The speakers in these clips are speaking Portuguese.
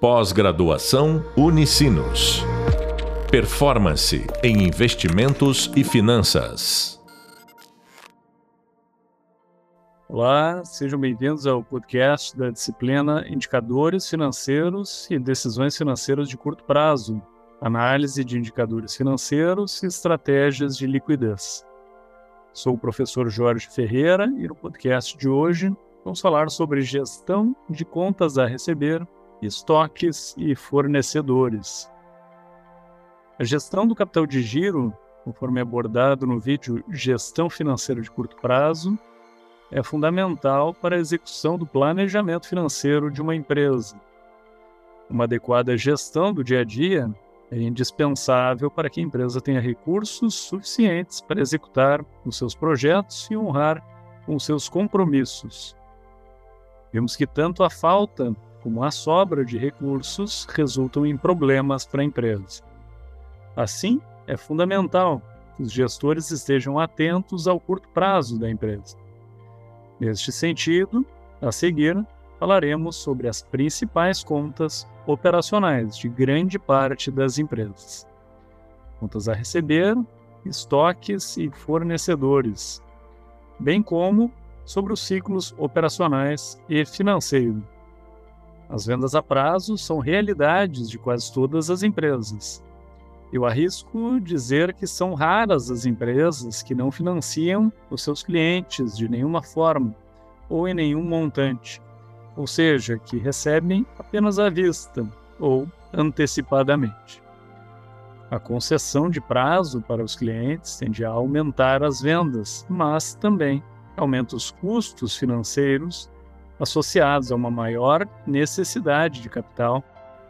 Pós-graduação Unicinos. Performance em investimentos e finanças. Olá, sejam bem-vindos ao podcast da disciplina Indicadores Financeiros e Decisões Financeiras de Curto Prazo, análise de indicadores financeiros e estratégias de liquidez. Sou o professor Jorge Ferreira e no podcast de hoje vamos falar sobre gestão de contas a receber estoques e fornecedores. A gestão do capital de giro, conforme abordado no vídeo Gestão Financeira de Curto Prazo, é fundamental para a execução do planejamento financeiro de uma empresa. Uma adequada gestão do dia a dia é indispensável para que a empresa tenha recursos suficientes para executar os seus projetos e honrar com seus compromissos. Vemos que tanto a falta como a sobra de recursos resultam em problemas para a empresa. Assim, é fundamental que os gestores estejam atentos ao curto prazo da empresa. Neste sentido, a seguir, falaremos sobre as principais contas operacionais de grande parte das empresas: contas a receber, estoques e fornecedores, bem como sobre os ciclos operacionais e financeiros as vendas a prazo são realidades de quase todas as empresas. Eu arrisco dizer que são raras as empresas que não financiam os seus clientes de nenhuma forma ou em nenhum montante, ou seja, que recebem apenas à vista ou antecipadamente. A concessão de prazo para os clientes tende a aumentar as vendas, mas também aumenta os custos financeiros associados a uma maior necessidade de capital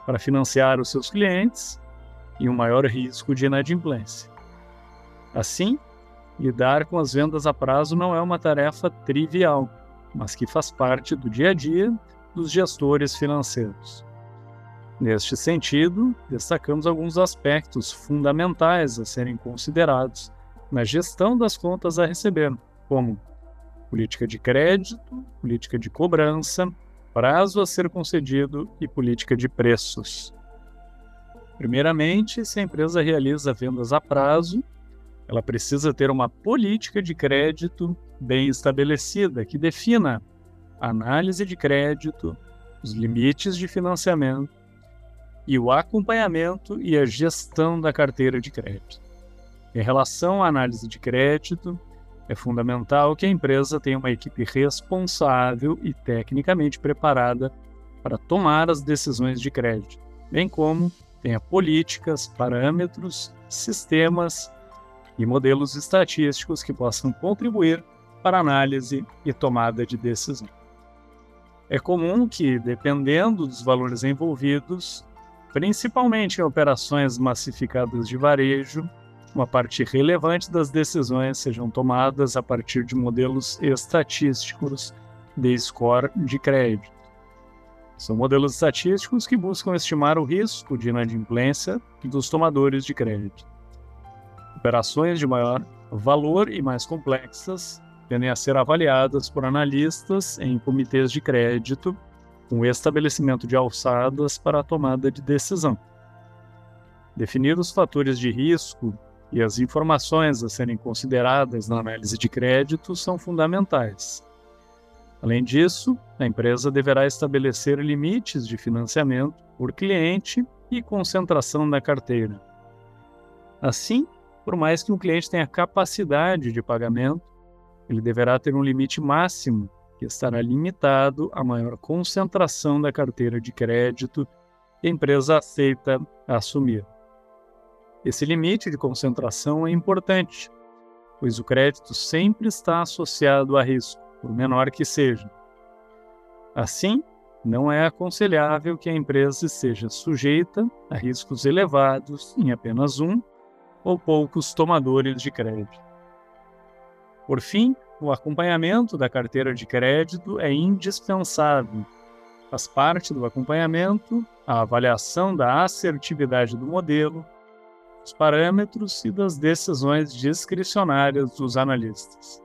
para financiar os seus clientes e um maior risco de inadimplência. Assim, lidar com as vendas a prazo não é uma tarefa trivial, mas que faz parte do dia a dia dos gestores financeiros. Neste sentido, destacamos alguns aspectos fundamentais a serem considerados na gestão das contas a receber, como política de crédito, política de cobrança, prazo a ser concedido e política de preços. Primeiramente, se a empresa realiza vendas a prazo, ela precisa ter uma política de crédito bem estabelecida que defina a análise de crédito, os limites de financiamento e o acompanhamento e a gestão da carteira de crédito. Em relação à análise de crédito, é fundamental que a empresa tenha uma equipe responsável e tecnicamente preparada para tomar as decisões de crédito, bem como tenha políticas, parâmetros, sistemas e modelos estatísticos que possam contribuir para análise e tomada de decisão. É comum que, dependendo dos valores envolvidos, principalmente em operações massificadas de varejo, uma parte relevante das decisões sejam tomadas a partir de modelos estatísticos de score de crédito. São modelos estatísticos que buscam estimar o risco de inadimplência dos tomadores de crédito. Operações de maior valor e mais complexas tendem a ser avaliadas por analistas em comitês de crédito, com estabelecimento de alçadas para a tomada de decisão. Definir os fatores de risco e as informações a serem consideradas na análise de crédito são fundamentais. Além disso, a empresa deverá estabelecer limites de financiamento por cliente e concentração na carteira. Assim, por mais que um cliente tenha capacidade de pagamento, ele deverá ter um limite máximo que estará limitado à maior concentração da carteira de crédito que a empresa aceita assumir. Esse limite de concentração é importante, pois o crédito sempre está associado a risco, por menor que seja. Assim, não é aconselhável que a empresa seja sujeita a riscos elevados em apenas um ou poucos tomadores de crédito. Por fim, o acompanhamento da carteira de crédito é indispensável. Faz parte do acompanhamento a avaliação da assertividade do modelo, dos parâmetros e das decisões discricionárias dos analistas.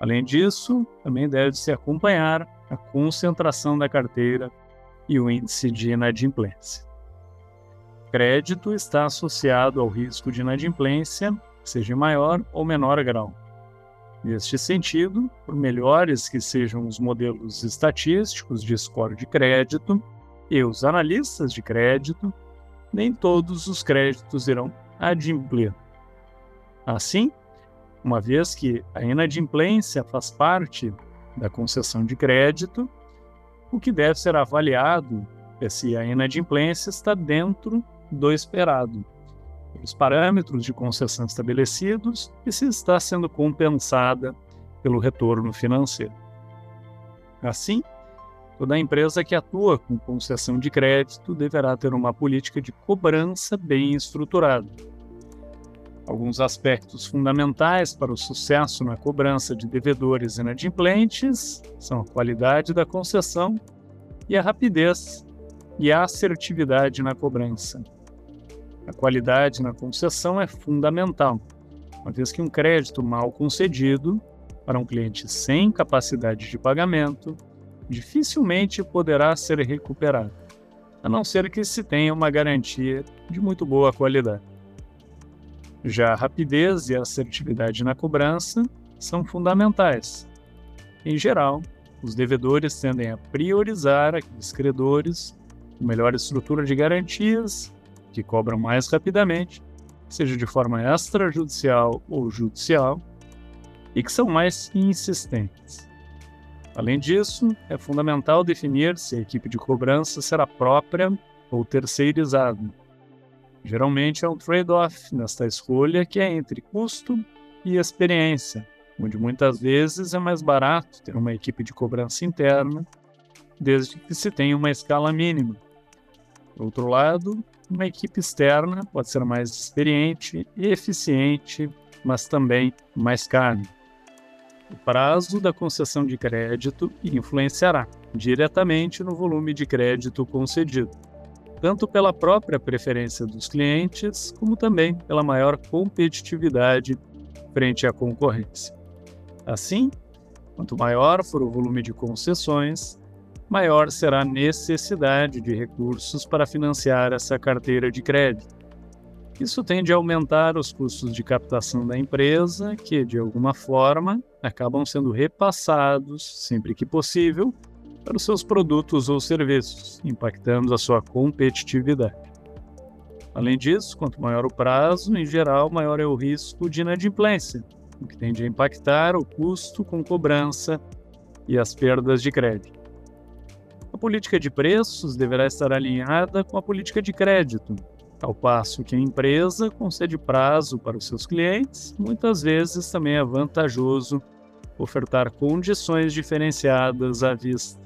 Além disso, também deve-se acompanhar a concentração da carteira e o índice de inadimplência. Crédito está associado ao risco de inadimplência, seja em maior ou menor grau. Neste sentido, por melhores que sejam os modelos estatísticos de score de crédito e os analistas de crédito, nem todos os créditos irão adimplir. Assim, uma vez que a inadimplência faz parte da concessão de crédito, o que deve ser avaliado é se a inadimplência está dentro do esperado, os parâmetros de concessão estabelecidos e se está sendo compensada pelo retorno financeiro. Assim, toda empresa que atua com concessão de crédito deverá ter uma política de cobrança bem estruturada. Alguns aspectos fundamentais para o sucesso na cobrança de devedores inadimplentes são a qualidade da concessão e a rapidez e a assertividade na cobrança. A qualidade na concessão é fundamental, uma vez que um crédito mal concedido para um cliente sem capacidade de pagamento dificilmente poderá ser recuperado, a não ser que se tenha uma garantia de muito boa qualidade. Já a rapidez e a assertividade na cobrança são fundamentais. Em geral, os devedores tendem a priorizar aqueles credores com melhor estrutura de garantias que cobram mais rapidamente, seja de forma extrajudicial ou judicial, e que são mais insistentes. Além disso, é fundamental definir se a equipe de cobrança será própria ou terceirizada. Geralmente é um trade-off nesta escolha que é entre custo e experiência, onde muitas vezes é mais barato ter uma equipe de cobrança interna, desde que se tenha uma escala mínima. Por outro lado, uma equipe externa pode ser mais experiente e eficiente, mas também mais cara. O prazo da concessão de crédito influenciará diretamente no volume de crédito concedido, tanto pela própria preferência dos clientes, como também pela maior competitividade frente à concorrência. Assim, quanto maior for o volume de concessões, maior será a necessidade de recursos para financiar essa carteira de crédito. Isso tende a aumentar os custos de captação da empresa, que, de alguma forma, acabam sendo repassados, sempre que possível, para os seus produtos ou serviços, impactando a sua competitividade. Além disso, quanto maior o prazo, em geral, maior é o risco de inadimplência, o que tende a impactar o custo com cobrança e as perdas de crédito. A política de preços deverá estar alinhada com a política de crédito, ao passo que a empresa concede prazo para os seus clientes, muitas vezes também é vantajoso ofertar condições diferenciadas à vista,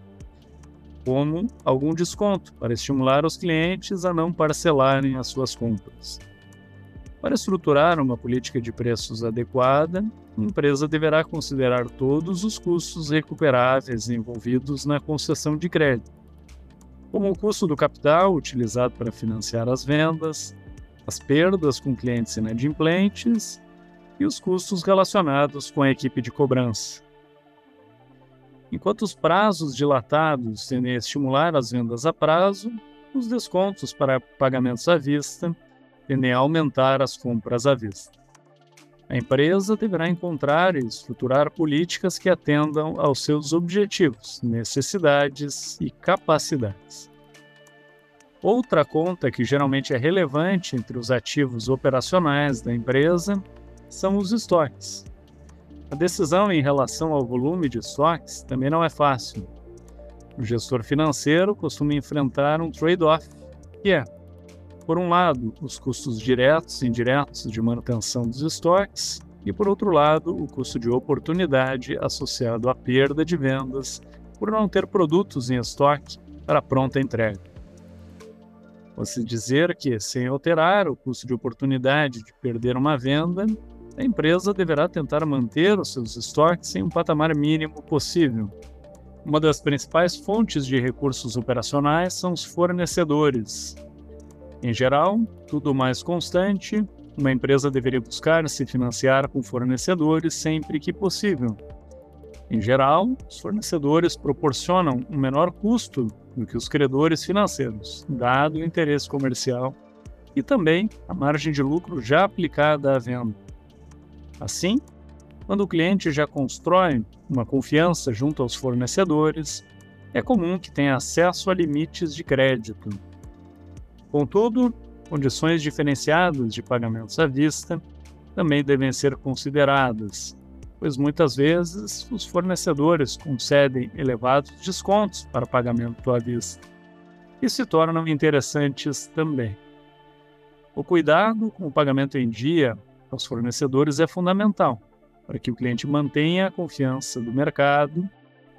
como algum desconto para estimular os clientes a não parcelarem as suas compras. Para estruturar uma política de preços adequada, a empresa deverá considerar todos os custos recuperáveis envolvidos na concessão de crédito, como o custo do capital utilizado para financiar as vendas, as perdas com clientes inadimplentes e os custos relacionados com a equipe de cobrança. Enquanto os prazos dilatados tendem a estimular as vendas a prazo, os descontos para pagamentos à vista tendem a aumentar as compras à vista. A empresa deverá encontrar e estruturar políticas que atendam aos seus objetivos, necessidades e capacidades. Outra conta que geralmente é relevante entre os ativos operacionais da empresa são os estoques. A decisão em relação ao volume de estoques também não é fácil. O gestor financeiro costuma enfrentar um trade-off, que é por um lado, os custos diretos e indiretos de manutenção dos estoques, e por outro lado, o custo de oportunidade associado à perda de vendas por não ter produtos em estoque para pronta entrega. Pode-se dizer que, sem alterar o custo de oportunidade de perder uma venda, a empresa deverá tentar manter os seus estoques em um patamar mínimo possível. Uma das principais fontes de recursos operacionais são os fornecedores, em geral, tudo mais constante, uma empresa deveria buscar se financiar com fornecedores sempre que possível. Em geral, os fornecedores proporcionam um menor custo do que os credores financeiros, dado o interesse comercial e também a margem de lucro já aplicada à venda. Assim, quando o cliente já constrói uma confiança junto aos fornecedores, é comum que tenha acesso a limites de crédito. Contudo, condições diferenciadas de pagamentos à vista também devem ser consideradas, pois muitas vezes os fornecedores concedem elevados descontos para pagamento à vista e se tornam interessantes também. O cuidado com o pagamento em dia aos fornecedores é fundamental para que o cliente mantenha a confiança do mercado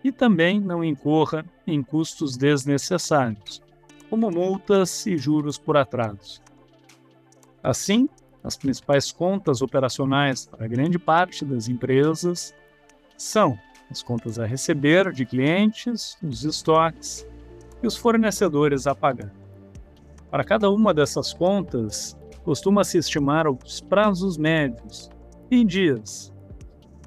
e também não incorra em custos desnecessários, como multas e juros por atraso. Assim, as principais contas operacionais para grande parte das empresas são as contas a receber de clientes, os estoques e os fornecedores a pagar. Para cada uma dessas contas, costuma-se estimar os prazos médios em dias.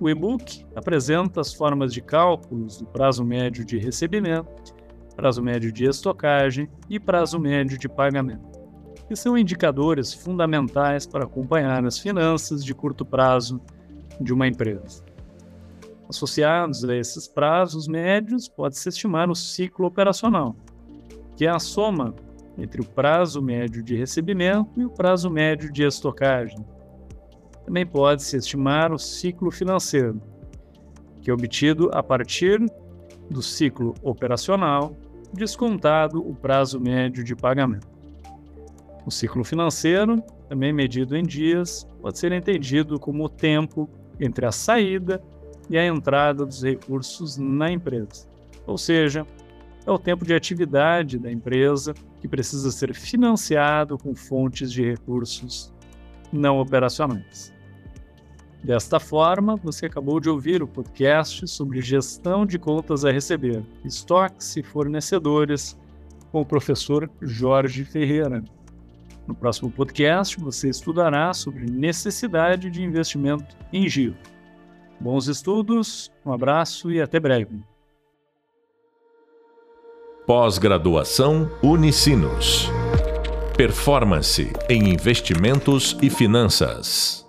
O e-book apresenta as formas de cálculos do prazo médio de recebimento, prazo médio de estocagem e prazo médio de pagamento que são indicadores fundamentais para acompanhar as finanças de curto prazo de uma empresa. Associados a esses prazos médios, pode-se estimar o ciclo operacional, que é a soma entre o prazo médio de recebimento e o prazo médio de estocagem. Também pode-se estimar o ciclo financeiro, que é obtido a partir do ciclo operacional, descontado o prazo médio de pagamento. O ciclo financeiro, também medido em dias, pode ser entendido como o tempo entre a saída e a entrada dos recursos na empresa. Ou seja, é o tempo de atividade da empresa que precisa ser financiado com fontes de recursos não operacionais. Desta forma, você acabou de ouvir o podcast sobre gestão de contas a receber, estoques e fornecedores, com o professor Jorge Ferreira. No próximo podcast, você estudará sobre necessidade de investimento em giro. Bons estudos, um abraço e até breve. Pós-graduação Unicinos. Performance em investimentos e finanças.